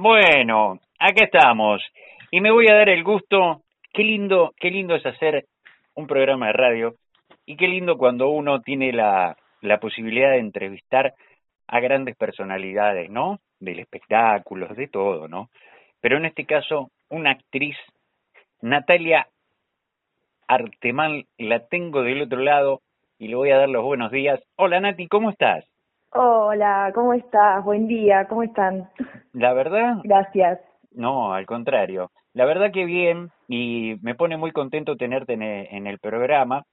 Bueno, acá estamos. Y me voy a dar el gusto. Qué lindo, qué lindo es hacer un programa de radio. Y qué lindo cuando uno tiene la, la posibilidad de entrevistar a grandes personalidades, ¿no? Del espectáculo, de todo, ¿no? Pero en este caso, una actriz, Natalia Artemal, la tengo del otro lado y le voy a dar los buenos días. Hola Nati, ¿cómo estás? Hola, ¿cómo estás? Buen día, ¿cómo están? La verdad. Gracias. No, al contrario. La verdad que bien y me pone muy contento tenerte en el, programa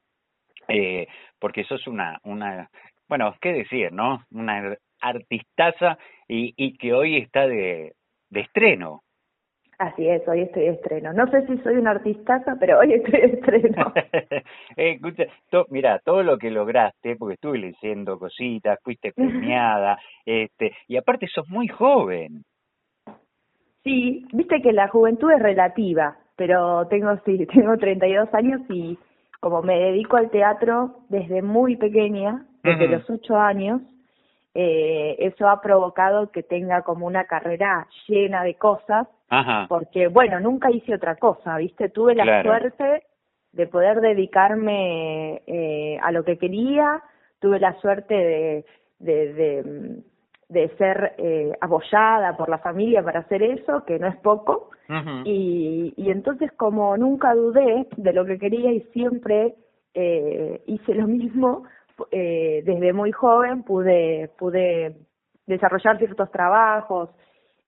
eh, porque sos una, una, bueno, qué decir, ¿no? Una artistaza y, y que hoy está de, de estreno. Así es, hoy estoy de estreno. No sé si soy una artistaza, pero hoy estoy de estreno. Eh, escucha, mira, todo lo que lograste, porque estuve leyendo cositas, fuiste premiada, este, y aparte sos muy joven. Sí, viste que la juventud es relativa, pero tengo sí, tengo 32 años y como me dedico al teatro desde muy pequeña, desde los 8 años, eh, eso ha provocado que tenga como una carrera llena de cosas, porque bueno, nunca hice otra cosa, ¿viste? Tuve la suerte de poder dedicarme eh, a lo que quería, tuve la suerte de, de, de, de ser eh, apoyada por la familia para hacer eso, que no es poco, y, y entonces como nunca dudé de lo que quería y siempre eh, hice lo mismo, eh, desde muy joven pude, pude desarrollar ciertos trabajos,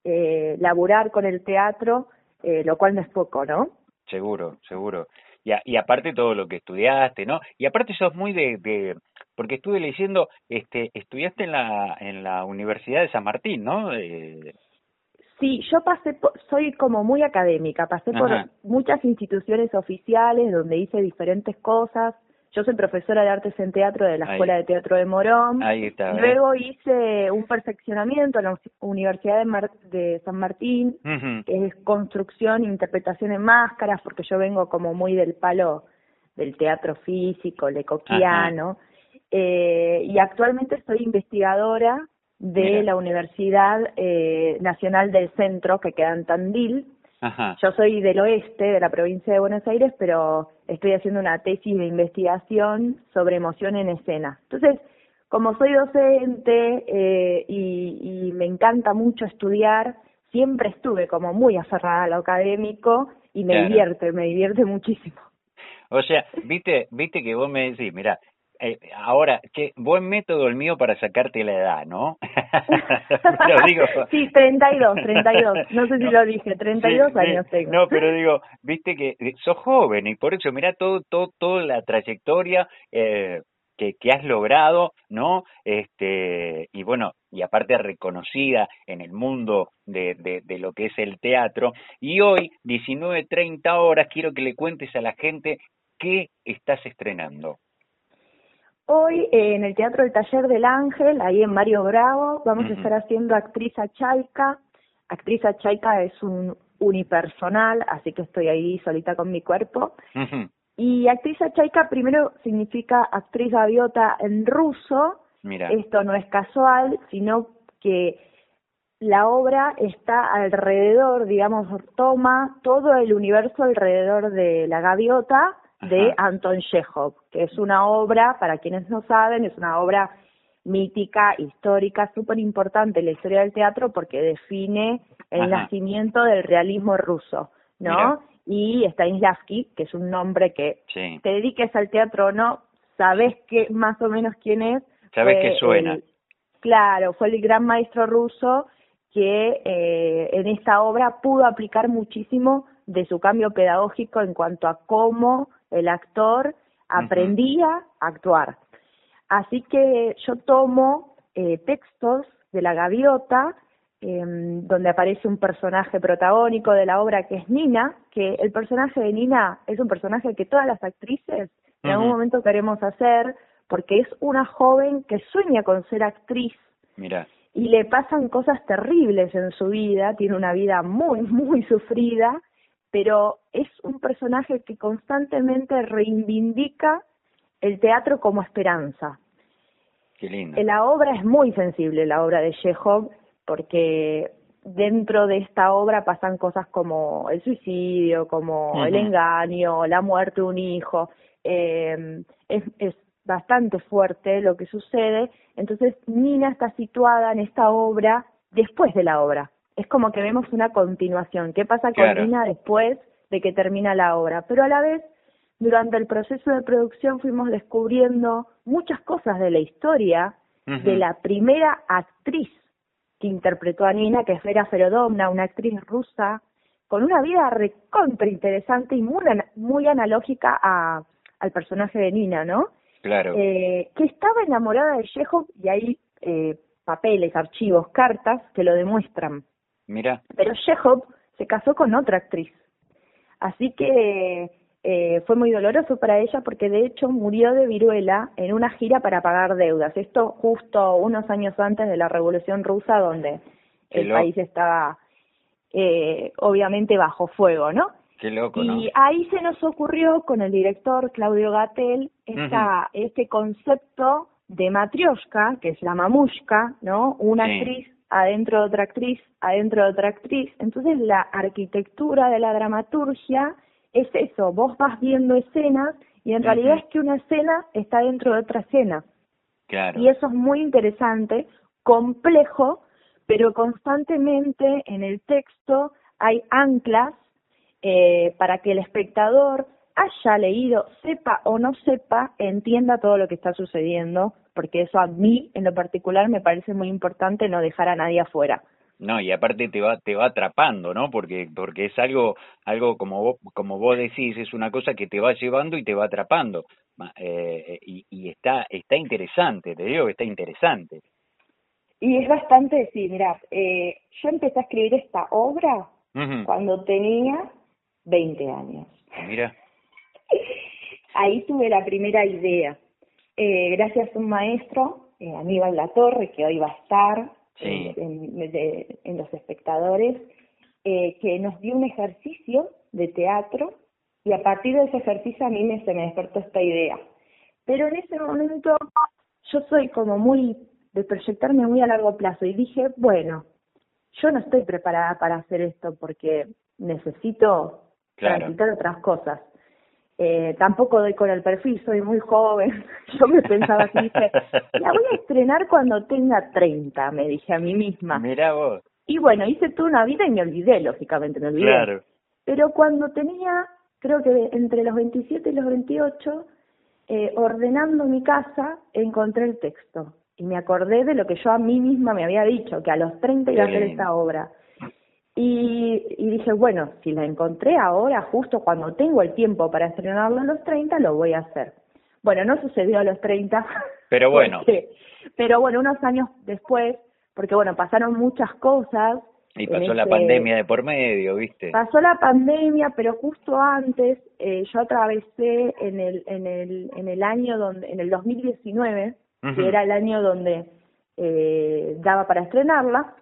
eh, laburar con el teatro, eh, lo cual no es poco, ¿no? Seguro, seguro. Y, y aparte todo lo que estudiaste, ¿no? Y aparte sos muy de, de porque estuve leyendo, este, estudiaste en la, en la Universidad de San Martín, ¿no? Eh... Sí, yo pasé, soy como muy académica, pasé por muchas instituciones oficiales donde hice diferentes cosas, yo soy profesora de artes en teatro de la Escuela de Teatro de Morón. Ahí está. Luego hice un perfeccionamiento en la Universidad de, San Martín, que es construcción e interpretación en máscaras, porque yo vengo como muy del palo del teatro físico, lecoquiano. Eh, y actualmente soy investigadora de la Universidad eh, Nacional del Centro, que queda en Tandil, yo soy del oeste, de la provincia de Buenos Aires, pero estoy haciendo una tesis de investigación sobre emoción en escena. Entonces, como soy docente eh, y, me encanta mucho estudiar, siempre estuve como muy aferrada a lo académico y me divierte, me divierte muchísimo. O sea, viste, viste que vos me decís, mira, eh, ahora, qué buen método el mío para sacarte la edad, ¿no? lo digo. Sí, 32, 32. No sé si lo dije, 32 años tengo. No, pero digo, viste que eh, sos joven y por eso, mira todo, todo, toda la trayectoria eh, que, que has logrado, ¿no? Este, y bueno, y aparte reconocida en el mundo de, de, de lo que es el teatro. Y hoy, 19.30 horas, quiero que le cuentes a la gente qué estás estrenando. Hoy eh, en el Teatro del Taller del Ángel, ahí en Mario Bravo, vamos a estar haciendo Actriz a Chaica. Actriz a Chaica es un unipersonal, así que estoy ahí solita con mi cuerpo. Y actriz a Chaica primero significa actriz gaviota en ruso. Mira. Esto no es casual, sino que la obra está alrededor, digamos, toma todo el universo alrededor de la gaviota de Anton Chekhov, que es una obra, para quienes no saben, es una obra mítica, histórica, súper importante en la historia del teatro porque define el nacimiento del realismo ruso, ¿no? Y Stanislavski, que es un nombre que te dediques al teatro o no, sabes que más o menos quién es. Sabes que suena. claro, fue el gran maestro ruso que eh, en esta obra pudo aplicar muchísimo de su cambio pedagógico en cuanto a cómo el actor aprendía a actuar. Así que yo tomo eh, textos de la gaviota, em, donde aparece un personaje protagónico de la obra que es Nina, que el personaje de Nina es un personaje que todas las actrices en algún momento queremos hacer, porque es una joven que sueña con ser actriz. Mira. Y le pasan cosas terribles en su vida, tiene una vida muy, muy sufrida, pero es un personaje que constantemente reivindica el teatro como esperanza. Qué lindo. La obra es muy sensible, la obra de Chekhov, porque dentro de esta obra pasan cosas como el suicidio, como el engaño, la muerte de un hijo. Eh, es, es bastante fuerte lo que sucede. Entonces Nina está situada en esta obra después de la obra. Es como que vemos una continuación. ¿Qué pasa con Nina después de que termina la obra? Pero a la vez, durante el proceso de producción fuimos descubriendo muchas cosas de la historia de la primera actriz que interpretó a Nina, que es Vera Ferodomna, una actriz rusa, con una vida recontra interesante y muy, muy analógica a, al personaje de Nina, ¿no? Claro. Eh, que estaba enamorada de Chekhov y hay eh, papeles, archivos, cartas que lo demuestran. Mira. Pero Chekhov se casó con otra actriz. Así que eh, fue muy doloroso para ella porque de hecho murió de viruela en una gira para pagar deudas. Esto justo unos años antes de la Revolución Rusa donde el país estaba eh, obviamente bajo fuego, ¿no? Qué loco, y ahí se nos ocurrió con el director Claudio Gatel esta, este concepto de matrioshka, que es la mamushka, ¿no? Una actriz adentro de otra actriz, adentro de otra actriz. Entonces la arquitectura de la dramaturgia es eso, vos vas viendo escenas y en realidad es que una escena está dentro de otra escena. Claro. Y eso es muy interesante, complejo, pero constantemente en el texto hay anclas eh, para que el espectador haya leído, sepa o no sepa, entienda todo lo que está sucediendo, porque eso a mí en lo particular me parece muy importante no dejar a nadie afuera. No, y aparte te va te va atrapando, ¿no? Porque porque es algo algo como vos, como vos decís, es una cosa que te va llevando y te va atrapando. Eh, y, y está está interesante, te digo que está interesante. Y es bastante, sí, mira, eh, yo empecé a escribir esta obra cuando tenía 20 años. Mira. Ahí tuve la primera idea. Eh, gracias a un maestro, eh, Aníbal Latorre, que hoy va a estar, en, los espectadores, eh, que nos dio un ejercicio de teatro y a partir de ese ejercicio a mí me, se me despertó esta idea. Pero en ese momento yo soy como muy de proyectarme muy a largo plazo y dije, bueno, yo no estoy preparada para hacer esto porque necesito claro. otras cosas. Eh, tampoco doy con el perfil, soy muy joven. Yo me pensaba así, dije, la voy a estrenar cuando tenga 30, me dije a mí misma. Mira vos. Y bueno, hice toda una vida y me olvidé, lógicamente, me olvidé. Claro. Pero cuando tenía, creo que entre los 27 y los 28, eh, ordenando mi casa, encontré el texto. Y me acordé de lo que yo a mí misma me había dicho, que a los 30 iba a hacer esta obra. Y, y, dije, bueno, si la encontré ahora, justo cuando tengo el tiempo para estrenarlo a los 30, lo voy a hacer. Bueno, no sucedió a los 30. Pero bueno. pero bueno, unos años después, porque bueno, pasaron muchas cosas. Y pasó la pandemia de por medio, ¿viste? Pasó la pandemia, pero justo antes eh, yo atravesé en el, en el, en el año donde, en el 2019, que era el año donde eh, daba para estrenarla,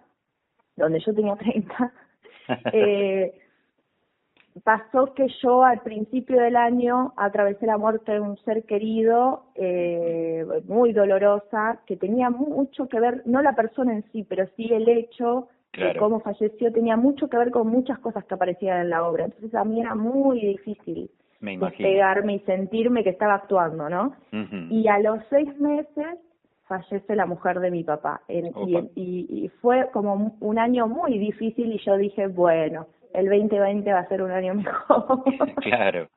donde yo tenía 30, eh, pasó que yo al principio del año atravesé la muerte de un ser querido eh, muy dolorosa, que tenía mucho que ver, no la persona en sí, pero sí el hecho de cómo falleció, tenía mucho que ver con muchas cosas que aparecían en la obra. Entonces a mí era muy difícil pegarme y sentirme que estaba actuando, ¿no? Y a los seis meses fallece la mujer de mi papá. y, fue como un año muy difícil y yo dije, bueno, el 2020 va a ser un año mejor. claro.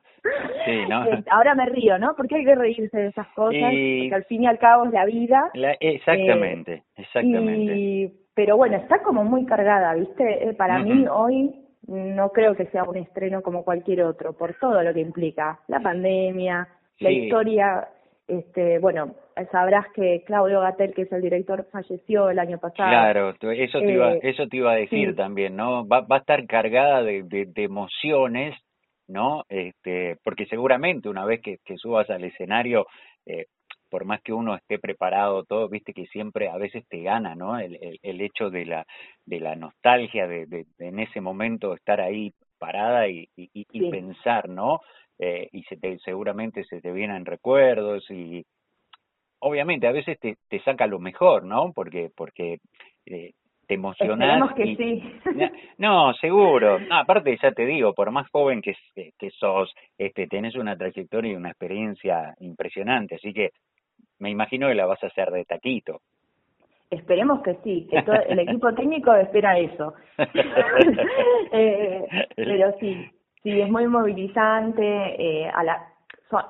Sí, ¿no? Ahora me río, ¿no? Porque hay que reírse de esas cosas, porque al fin y al cabo es la vida. exactamente, eh, exactamente. pero bueno, está como muy cargada, ¿viste? Eh, para mí hoy no creo que sea un estreno como cualquier otro, por todo lo que implica, la pandemia, la historia este, bueno, sabrás que Claudio Gatel, que es el director, falleció el año pasado. Claro, eso te iba, eh, eso te iba a decir también, ¿no? Va, va a estar cargada de, de, emociones, ¿no? Este, porque seguramente una vez que, que subas al escenario, eh, por más que uno esté preparado todo, viste que siempre a veces te gana, ¿no? El, el, el hecho de la, de la nostalgia, de, de, en ese momento estar ahí parada y, y, y pensar, ¿no? Eh, y se te, seguramente se te vienen recuerdos y obviamente a veces te, te saca lo mejor, ¿no? Porque, porque eh, te emocionás. que sí. No, seguro. aparte, ya te digo, por más joven que, que sos, este, tenés una trayectoria y una experiencia impresionante, así que me imagino que la vas a hacer de taquito. Esperemos que sí, que todo el equipo técnico espera eso. eh, pero sí, sí, es muy movilizante, eh, a la,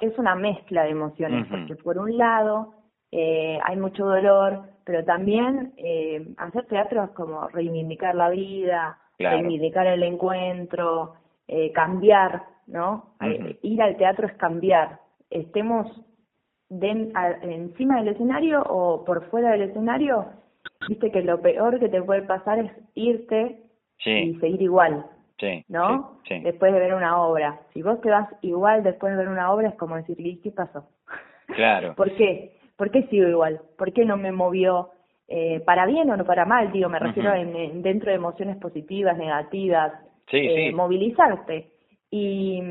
es una mezcla de emociones, porque por un lado eh, hay mucho dolor, pero también eh, hacer teatro es como reivindicar la vida, reivindicar el encuentro, eh, cambiar, ¿no? Eh, ir al teatro es cambiar, estemos encima del escenario o por fuera del escenario, viste que lo peor que te puede pasar es irte y seguir igual. ¿No? Después de ver una obra. Si vos te vas igual después de ver una obra, es como decir, ¿qué pasó? Claro. ¿Por qué? ¿Por qué sigo igual? ¿Por qué no me movió eh, para bien o no para mal? Digo, me refiero en, dentro de emociones positivas, negativas, eh, movilizarte. Y,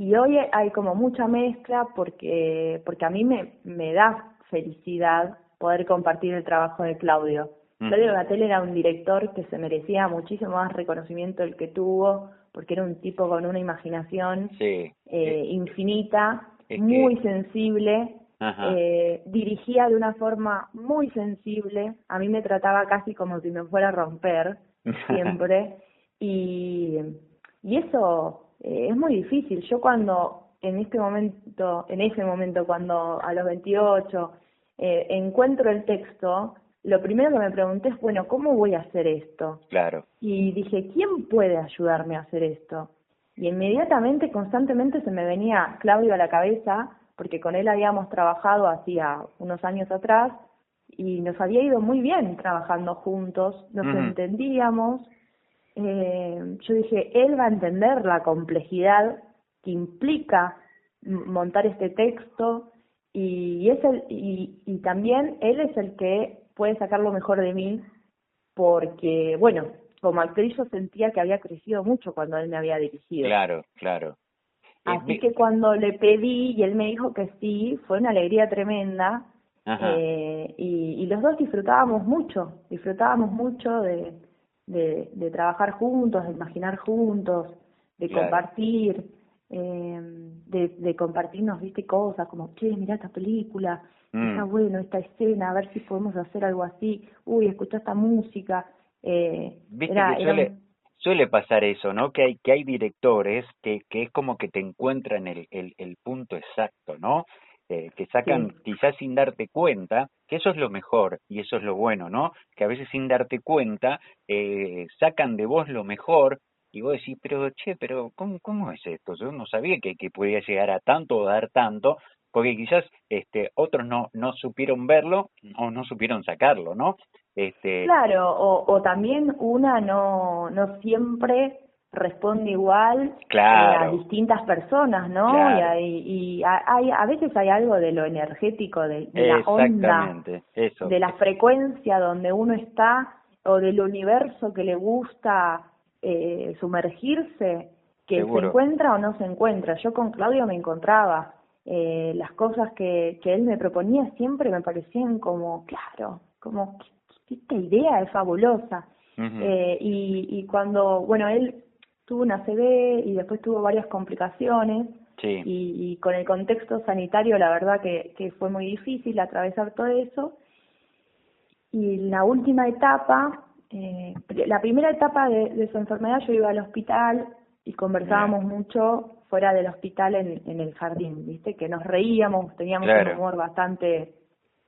y hoy hay como mucha mezcla porque, porque a mí me, me da felicidad poder compartir el trabajo de Claudio. Claudio Gatel era un director que se merecía muchísimo más reconocimiento del que tuvo, porque era un tipo con una imaginación eh, infinita, muy sensible, eh, dirigía de una forma muy sensible, a mí me trataba casi como si me fuera a romper, siempre, y, y eso eh, es muy difícil. Yo cuando en este momento, en ese momento, cuando a los 28 eh, encuentro el texto, lo primero que me pregunté es, bueno, ¿cómo voy a hacer esto? Claro. Y dije, ¿quién puede ayudarme a hacer esto? Y inmediatamente, constantemente se me venía Claudio a la cabeza, porque con él habíamos trabajado hacía unos años atrás y nos había ido muy bien trabajando juntos, nos entendíamos. Eh, yo dije, él va a entender la complejidad que implica montar este texto y, es el, y, y también él es el que puede sacar lo mejor de mí porque, bueno, como actriz yo sentía que había crecido mucho cuando él me había dirigido. Claro, claro. Así que cuando le pedí y él me dijo que sí, fue una alegría tremenda. Eh, y, y, los dos disfrutábamos mucho, disfrutábamos mucho de, de, de trabajar juntos, de imaginar juntos, de compartir, eh, de, de compartirnos, viste, cosas como, che, mira esta película, Mm. está bueno esta escena, a ver si podemos hacer algo así, uy, escucha esta música. Eh, Viste que suele, suele pasar eso, ¿no? Que hay, que hay directores que, que es como que te encuentran el, el, el punto exacto, ¿no? Eh, que sacan quizás sin darte cuenta, que eso es lo mejor y eso es lo bueno, ¿no? Que a veces sin darte cuenta eh, sacan de vos lo mejor y vos decís, pero che, pero ¿cómo, cómo es esto? Yo no sabía que, que podía llegar a tanto o dar tanto, porque quizás este otros no no supieron verlo o no supieron sacarlo no este claro o, o también una no no siempre responde igual eh, a distintas personas no y, hay, y hay, a veces hay algo de lo energético de, la onda eso. de la frecuencia donde uno está o del universo que le gusta eh, sumergirse que se encuentra o no se encuentra. Yo con Claudio me encontraba eh, las cosas que, que él me proponía siempre me parecían como, claro, como, esta idea es fabulosa. eh, y, y cuando, bueno, él tuvo una CB y después tuvo varias complicaciones. Sí. Y, y, con el contexto sanitario, la verdad que, que fue muy difícil atravesar todo eso. Y la última etapa, eh, la primera etapa de, de, su enfermedad, yo iba al hospital y conversábamos mucho fuera del hospital en, en el jardín, ¿viste? Que nos reíamos, teníamos un humor bastante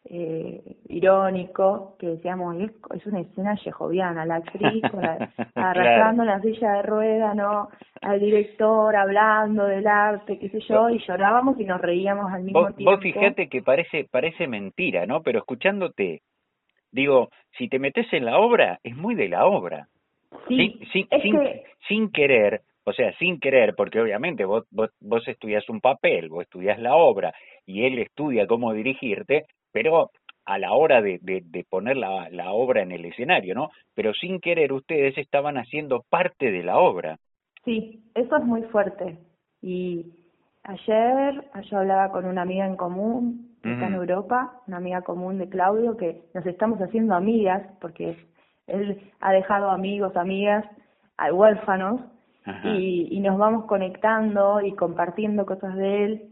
eh, irónico, que decíamos, es, es una escena yejoviana, la actriz arrastrando la silla de rueda, ¿no? Al director hablando del arte, qué sé yo, y llorábamos y nos reíamos al mismo tiempo. Vos fíjate que parece, parece mentira, ¿no? Pero escuchándote, digo, si te metes en la obra, es muy de la obra. Sí, sin, sin, sin querer, o sea, sin querer, porque obviamente vos, vos, vos estudias un papel, vos estudias la obra y él estudia cómo dirigirte, pero a la hora de, de, de poner la, la obra en el escenario, ¿no? Pero sin querer ustedes estaban haciendo parte de la obra. Sí, eso es muy fuerte. Y ayer yo hablaba con una amiga en común, que está en Europa, una amiga común de Claudio, que nos estamos haciendo amigas, porque él ha dejado amigos, amigas, huérfanos, y, y nos vamos conectando y compartiendo cosas de él.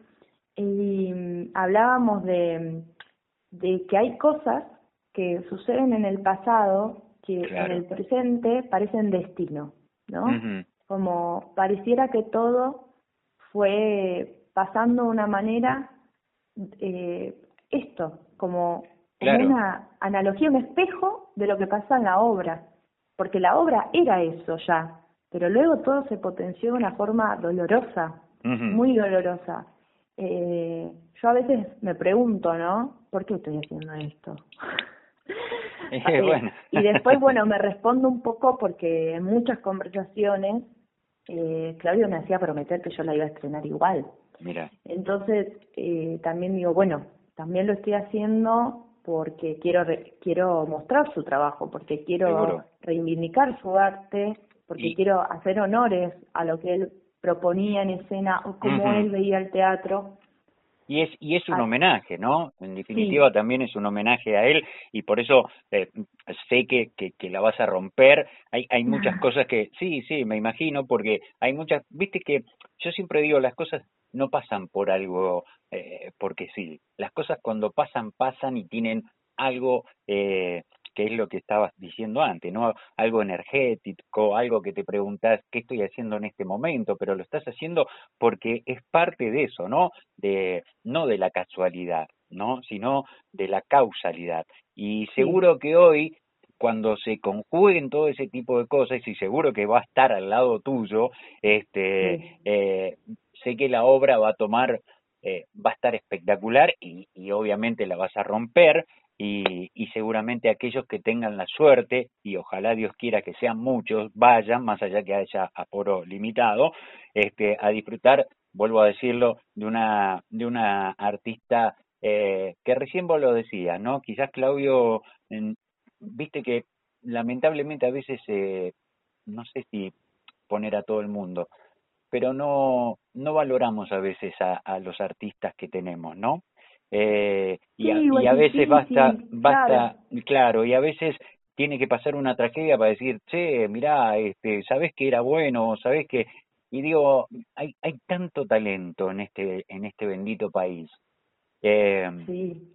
Y mm, hablábamos de, de que hay cosas que suceden en el pasado que en el presente parecen destino, ¿no? Como pareciera que todo fue pasando de una manera, eh, esto, como una analogía, un espejo de lo que pasa en la obra, porque la obra era eso ya, pero luego todo se potenció de una forma dolorosa, muy dolorosa. Eh, yo a veces me pregunto, ¿no? ¿Por qué estoy haciendo esto? bueno. y después, bueno, me respondo un poco porque en muchas conversaciones eh, Claudio me hacía prometer que yo la iba a estrenar igual. Mira. Entonces, eh, también digo, bueno, también lo estoy haciendo porque quiero quiero mostrar su trabajo, porque quiero reivindicar su arte, porque quiero hacer honores a lo que él proponía en escena o cómo él veía el teatro y es y es un homenaje, ¿no? En definitiva también es un homenaje a él y por eso eh, sé que, que, que, la vas a romper. Hay hay muchas cosas que sí, sí, me imagino porque hay muchas, viste que yo siempre digo las cosas no pasan por algo eh, porque sí, las cosas cuando pasan pasan y tienen algo eh, que es lo que estabas diciendo antes, ¿no? Algo energético, algo que te preguntas qué estoy haciendo en este momento, pero lo estás haciendo porque es parte de eso, ¿no? De no de la casualidad, ¿no? Sino de la causalidad. Y seguro que hoy cuando se conjuguen todo ese tipo de cosas y seguro que va a estar al lado tuyo, este, eh, sé que la obra va a tomar, eh, va a estar espectacular y, y obviamente la vas a romper, y, seguramente aquellos que tengan la suerte, y ojalá Dios quiera que sean muchos, vayan, más allá que haya aforo limitado, este, a disfrutar, vuelvo a decirlo, de una, de una artista eh, que recién vos lo decías, ¿no? Quizás Claudio, viste que lamentablemente a veces, eh, no sé si poner a todo el mundo, pero no, no valoramos a veces a, a los artistas que tenemos, ¿no? Eh, y, a, veces basta, basta, claro. y a veces tiene que pasar una tragedia para decir, che, mirá, este, sabes que era bueno, sabes que, y digo, hay, hay tanto talento en este, en este bendito país. Eh,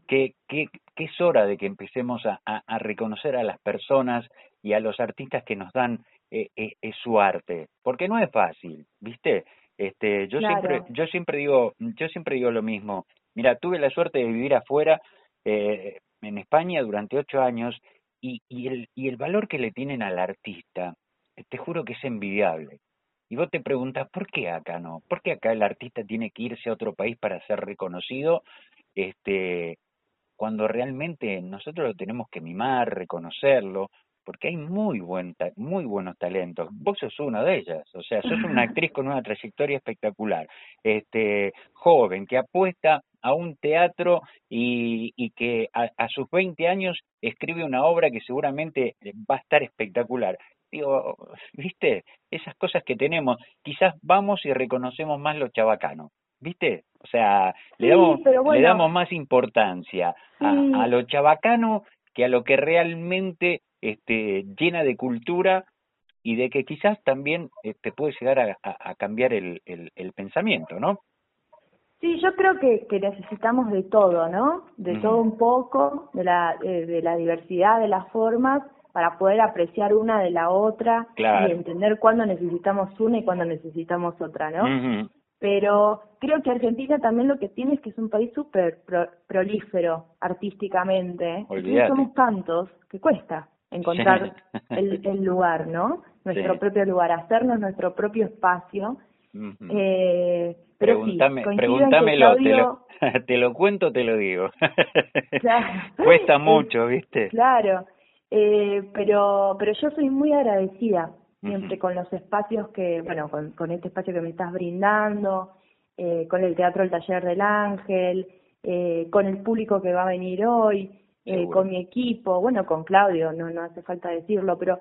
que, que, que, es hora de que empecemos a, a, reconocer a las personas y a los artistas que nos dan eh, eh, su arte, porque no es fácil, ¿viste? Este, yo siempre, yo siempre digo, yo siempre digo lo mismo. Mira, tuve la suerte de vivir afuera, eh, en España, durante ocho años, y, y, el, y el valor que le tienen al artista, te juro que es envidiable. Y vos te preguntas, ¿por qué acá no? ¿Por qué acá el artista tiene que irse a otro país para ser reconocido? Este, cuando realmente nosotros lo tenemos que mimar, reconocerlo, porque hay muy buen muy buenos talentos. Vos sos una de ellas, o sea, sos una actriz con una trayectoria espectacular, este joven que apuesta a un teatro y, y que a, a, sus 20 años escribe una obra que seguramente va a estar espectacular. Digo, viste, esas cosas que tenemos, quizás vamos y reconocemos más lo chabacano, ¿viste? O sea, le damos, le damos más importancia a, a lo chabacano que a lo que realmente este, llena de cultura y de que quizás también te este, puede llegar a, a, cambiar el, el, el, pensamiento, ¿no? Sí, yo creo que, que necesitamos de todo, ¿no? De todo un poco, de la, eh, de la diversidad de las formas para poder apreciar una de la otra y entender cuándo necesitamos una y cuándo necesitamos otra, ¿no? Pero creo que Argentina también lo que tiene es que es un país súper prolífero artísticamente. Y somos tantos que cuesta encontrar el, el, lugar, ¿no? Nuestro propio lugar, hacernos nuestro propio espacio. Eh, pero pregúntame, sí, pregúntamelo, te, lo, te lo cuento, te lo digo. Cuesta mucho, ¿viste? Claro, eh, pero pero yo soy muy agradecida siempre con los espacios que, bueno, con, con este espacio que me estás brindando, eh, con el Teatro El Taller del Ángel, eh, con el público que va a venir hoy, eh, con mi equipo, bueno, con Claudio, no, no hace falta decirlo, pero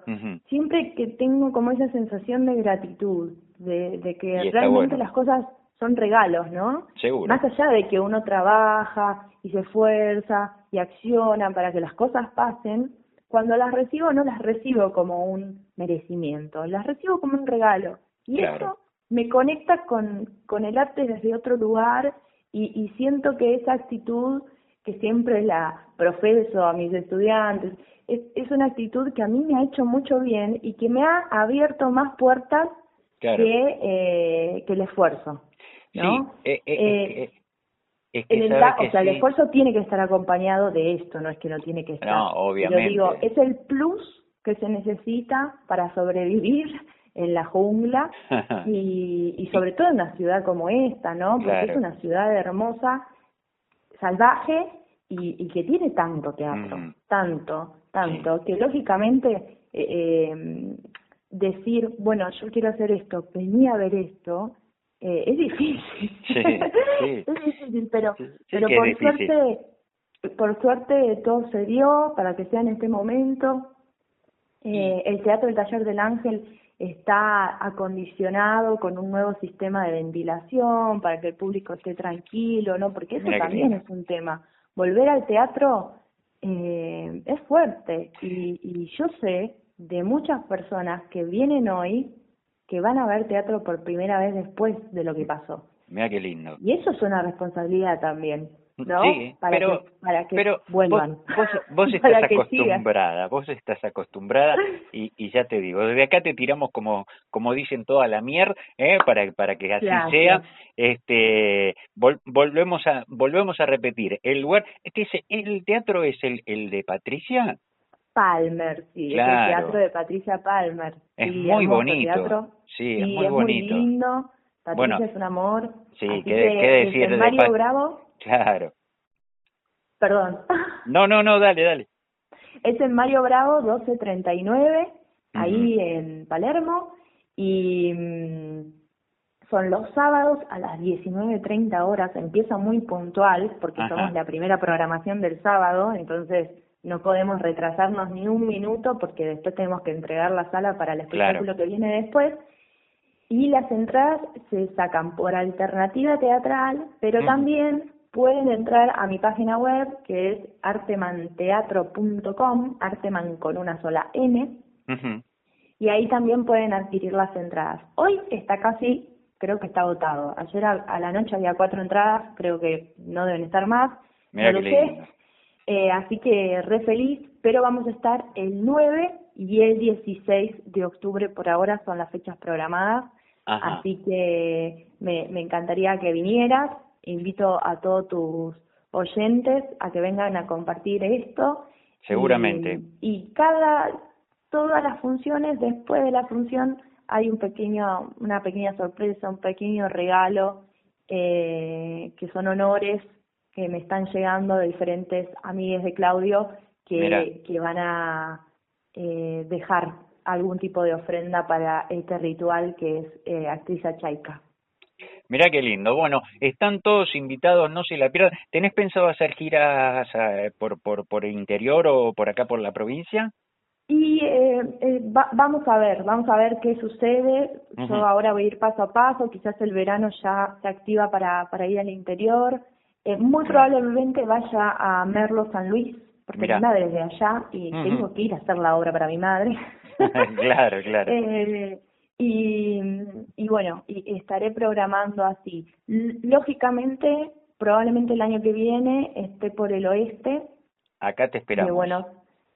siempre que tengo como esa sensación de gratitud, de, de que realmente las cosas son regalos, ¿no? Seguro. Más allá de que uno trabaja y se esfuerza y acciona para que las cosas pasen, cuando las recibo no las recibo como un merecimiento, las recibo como un regalo. Y eso me conecta con, con el arte desde otro lugar y, y siento que esa actitud que siempre la profeso a mis estudiantes, es, es una actitud que a mí me ha hecho mucho bien y que me ha abierto más puertas que, eh, que el esfuerzo. ¿no? Sí, eh, eh, eh el, o sea, el esfuerzo tiene que estar acompañado de esto, no es que no tiene que estar. No, obviamente. digo, es el plus que se necesita para sobrevivir en la jungla y, y sobre todo en una ciudad como esta, ¿no? Porque es una ciudad hermosa, salvaje y, y que tiene tanto teatro, mm. tanto, tanto, que lógicamente eh, decir, bueno, yo quiero hacer esto, venía a ver esto, eh, es difícil. Sí, es difícil, pero, pero por suerte, por suerte todo se dio para que sea en este momento. Eh, el Teatro del Taller del Ángel está acondicionado con un nuevo sistema de ventilación para que el público esté tranquilo, ¿no? Porque eso también es un tema. Volver al teatro eh, es fuerte y, y yo sé de muchas personas que vienen hoy que van a ver teatro por primera vez después de lo que pasó. Mira qué lindo. Y eso es una responsabilidad también. ¿no? Sí, para pero, que, para que pero vuelvan. Vos, vos, estás acostumbrada, vos estás acostumbrada y, y ya te digo, desde acá te tiramos como como dicen toda la mierda, ¿eh? para para que así sea. Este volvemos a volvemos a repetir, el lugar este el teatro es el el de Patricia. Palmer, sí, es el teatro de Patricia Palmer. Es muy bonito. Sí, es muy bonito. Muy lindo. Patricia es un amor. Sí, ¿qué, decir de Mario Bravo Claro. Perdón. No, no, no, dale, dale. Es en Mario Bravo 1239, ahí en Palermo, y mm, son los sábados a las 19.30 horas, empieza muy puntual, porque somos la primera programación del sábado, entonces no podemos retrasarnos ni un minuto, porque después tenemos que entregar la sala para el espectáculo que viene después. Y las entradas se sacan por alternativa teatral, pero también pueden entrar a mi página web que es artemanteatro.com, arteman con una sola N, y ahí también pueden adquirir las entradas. Hoy está casi, creo que está agotado. Ayer a, la noche había cuatro entradas, creo que no deben estar más. Mira sé. Eh, así que re feliz, pero vamos a estar el 9 y el 16 de octubre, por ahora son las fechas programadas. Así que me, me encantaría que vinieras invito a todos tus oyentes a que vengan a compartir esto. Seguramente. Y, cada, todas las funciones, después de la función, hay un pequeño, una pequeña sorpresa, un pequeño regalo, eh, que son honores que me están llegando de diferentes amigas de Claudio que, que van a eh, dejar algún tipo de ofrenda para este ritual que es eh, actriz Chaika. Mirá qué lindo. Bueno, están todos invitados, no se la pierdan. ¿Tenés pensado hacer giras eh, por, por, por el interior o por acá por la provincia? Y eh, eh vamos a ver, vamos a ver qué sucede. Yo ahora voy a ir paso a paso, quizás el verano ya se activa para, para ir al interior. Eh, muy probablemente vaya a Merlo San Luis, porque mi madre es de allá y tengo que ir a hacer la obra para mi madre. claro, claro. eh, y, y bueno, y estaré programando así. Lógicamente, probablemente el año que viene esté por el oeste. Acá te esperamos. De Buenos,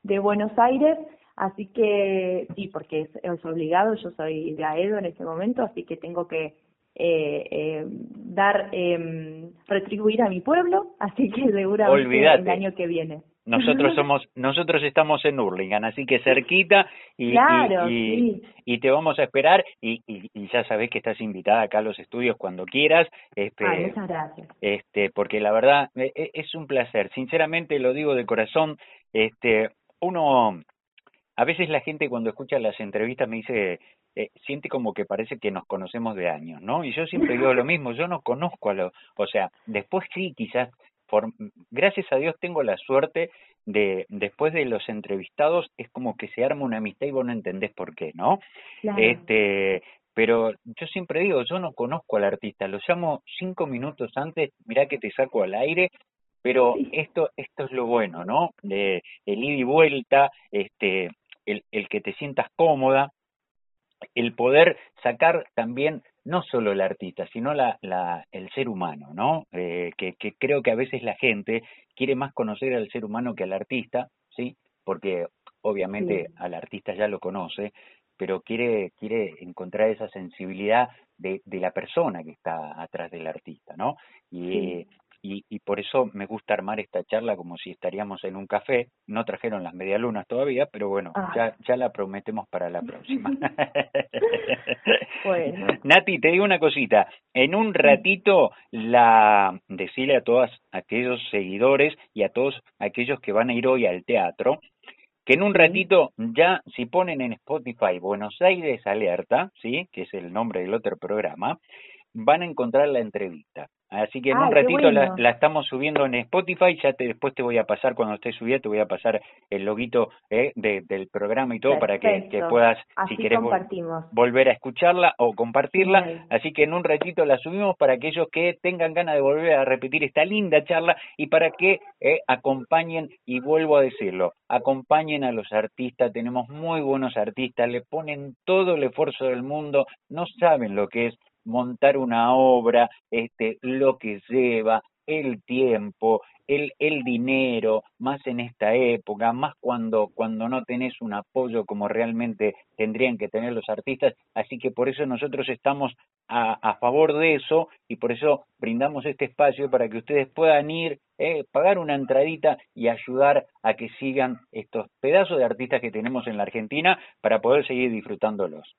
de Buenos Aires, así que sí, porque es, es obligado, yo soy de AEDO en este momento, así que tengo que eh, eh, dar, eh, retribuir a mi pueblo, así que seguramente el año que viene. Nosotros somos, nosotros estamos en Hurlingham, así que cerquita y, y, y, te vamos a esperar y, y, ya sabes que estás invitada acá a los estudios cuando quieras. Este, muchas gracias. Este, porque la verdad e, e, es un placer, sinceramente lo digo de corazón. Este, uno, a veces la gente cuando escucha las entrevistas me dice, eh, siente como que parece que nos conocemos de años, ¿no? Y yo siempre digo lo mismo, yo no conozco a los, o sea, después sí, quizás por, gracias a Dios tengo la suerte de, después de los entrevistados, es como que se arma una amistad y vos no entendés por qué, ¿no? Este, pero yo siempre digo, yo no conozco al artista, lo llamo cinco minutos antes, mirá que te saco al aire, pero esto esto es lo bueno, ¿no? De el ida y vuelta, este el, el que te sientas cómoda, el poder sacar también no solo el artista, sino la, la, el ser humano, ¿no? Eh, que, que creo que a veces la gente quiere más conocer al ser humano que al artista, ¿sí? Porque obviamente al artista ya lo conoce, pero quiere, quiere encontrar esa sensibilidad de, de la persona que está atrás del artista, ¿no? Y, y, y, por eso me gusta armar esta charla como si estaríamos en un café. No trajeron las medialunas todavía, pero bueno, ah. ya, ya la prometemos para la próxima. bueno. Nati, te digo una cosita. En un ratito, la decirle a todos aquellos seguidores y a todos aquellos que van a ir hoy al teatro, que en un ratito ya si ponen en Spotify Buenos Aires Alerta, ¿sí? que es el nombre del otro programa, van a encontrar la entrevista. Así que en un ratito la, la, estamos subiendo en Spotify, ya te, después te voy a pasar, cuando esté subida, te voy a pasar el loguito eh, de, del programa y todo para que, que, puedas, Así si querés, volver a escucharla o compartirla. Así que en un ratito la subimos para aquellos que tengan ganas de volver a repetir esta linda charla y para que eh, acompañen, y vuelvo a decirlo, acompañen a los artistas, tenemos muy buenos artistas, le ponen todo el esfuerzo del mundo, no saben lo que es montar una obra, este, lo que lleva, el tiempo, el, el dinero, más en esta época, más cuando, cuando no tenés un apoyo como realmente tendrían que tener los artistas. Así que por eso nosotros estamos a, a favor de eso y por eso brindamos este espacio para que ustedes puedan ir, eh, pagar una entradita y ayudar a que sigan estos pedazos de artistas que tenemos en la Argentina para poder seguir disfrutándolos.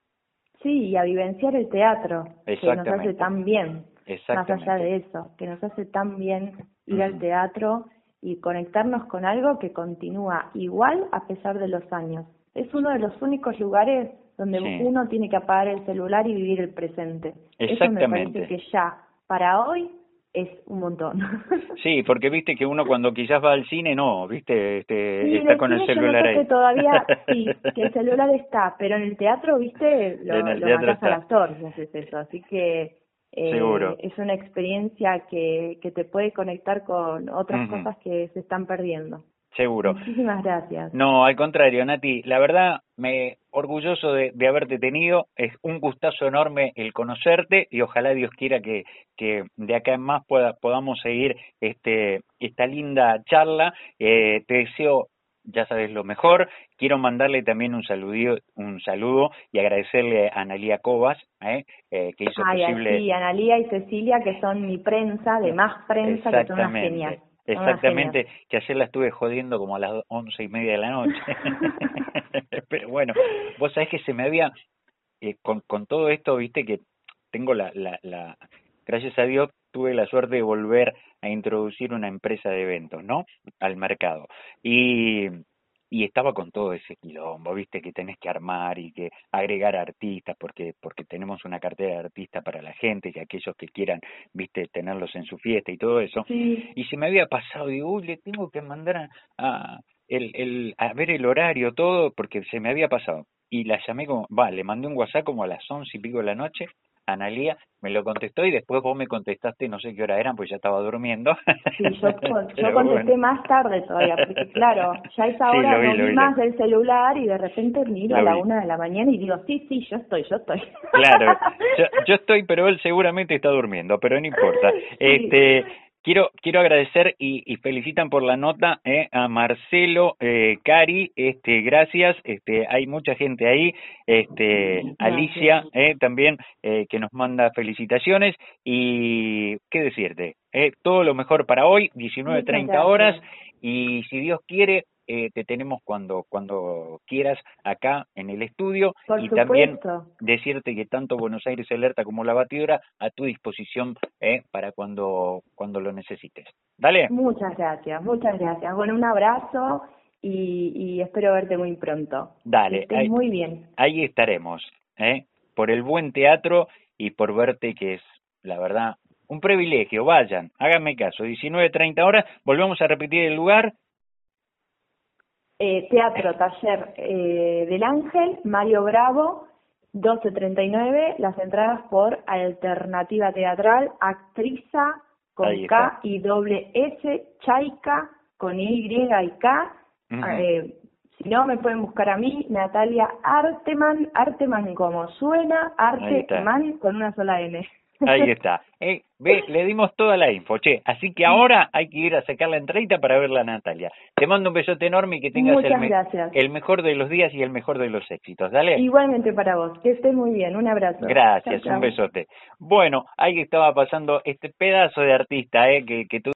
Sí, y a vivenciar el teatro, que nos hace tan bien, más allá de eso, que nos hace tan bien ir al teatro y conectarnos con algo que continúa igual a pesar de los años. Es uno de los únicos lugares donde uno tiene que apagar el celular y vivir el presente. Eso me parece que ya, para hoy, es un montón. Sí, porque viste que uno cuando quizás va al cine no, viste, este, está con el celular ahí. Que todavía sí, que el celular está, pero en el teatro, viste, lo, lo matas al actor, no es eso, así que eh, es una experiencia que, que te puede conectar con otras cosas que se están perdiendo. Seguro. Muchísimas gracias. No, al contrario, Nati, la verdad me orgulloso de, de, haberte tenido, es un gustazo enorme el conocerte y ojalá Dios quiera que, que de acá en más pueda, podamos seguir este esta linda charla. Eh, te deseo ya sabes lo mejor. Quiero mandarle también un saludo, un saludo y agradecerle a Analía Cobas, eh, eh, que hizo Ay, posible. Sí, Analía y Cecilia, que son mi prensa, de más prensa, que son unas genias. Exactamente, que ayer la estuve jodiendo como a las once y media de la noche. Pero bueno, vos sabés que se me había, eh, con, con todo esto, viste que tengo la, la, la, gracias a Dios tuve la suerte de volver a introducir una empresa de eventos, ¿no? Al mercado. Y y estaba con todo ese quilombo, viste, que tenés que armar y que agregar artistas, porque, porque tenemos una cartera de artistas para la gente, que aquellos que quieran, viste, tenerlos en su fiesta y todo eso. Y se me había pasado, digo, uy, le tengo que mandar a, el, el, a ver el horario, todo, porque se me había pasado. Y la llamé como, va, le mandé un WhatsApp como a las once y pico de la noche, Analía me lo contestó y después vos me contestaste, no sé qué hora eran, pues ya estaba durmiendo. Sí, yo, yo contesté más tarde todavía, porque claro, ya esa hora no vi, más del celular y de repente miro a la una de la mañana y digo, sí, sí, yo estoy, yo estoy. Claro, yo, yo estoy, pero él seguramente está durmiendo, pero no importa. Este Quiero, quiero agradecer y, y felicitan por la nota eh, a Marcelo eh, Cari, este, gracias, este, hay mucha gente ahí, este, Alicia eh, también eh, que nos manda felicitaciones y qué decirte, eh, todo lo mejor para hoy, 19.30 horas y si Dios quiere eh, te tenemos cuando cuando quieras acá en el estudio y también decirte que tanto Buenos Aires Alerta como la batidora a tu disposición eh, para cuando cuando lo necesites. Dale. Muchas gracias, muchas gracias. Bueno, un abrazo y, y espero verte muy pronto. Dale. ahí, muy bien. Ahí estaremos, ¿eh? por el buen teatro y por verte que es, la verdad, un privilegio. Vayan, háganme caso. 19.30 horas, volvemos a repetir el lugar, eh, teatro Taller eh, del Ángel, Mario Bravo, 12.39, las entradas por Alternativa Teatral, Actriza con K y doble S, Chaika, con Y y K. eh, si no, me pueden buscar a mí, Natalia Arteman, Arteman como suena, Arteman con una sola N. Ahí está. Eh, ve, le dimos toda la info, che. Así que ahora hay que ir a sacar la entradita para ver la Natalia. Te mando un besote enorme y que tengas el, el, mejor de los días y el mejor de los éxitos. Dale. Igualmente para vos. Que estés muy bien. Un abrazo. Gracias, un besote. Bueno, ahí estaba pasando este pedazo de artista, eh, que, que tú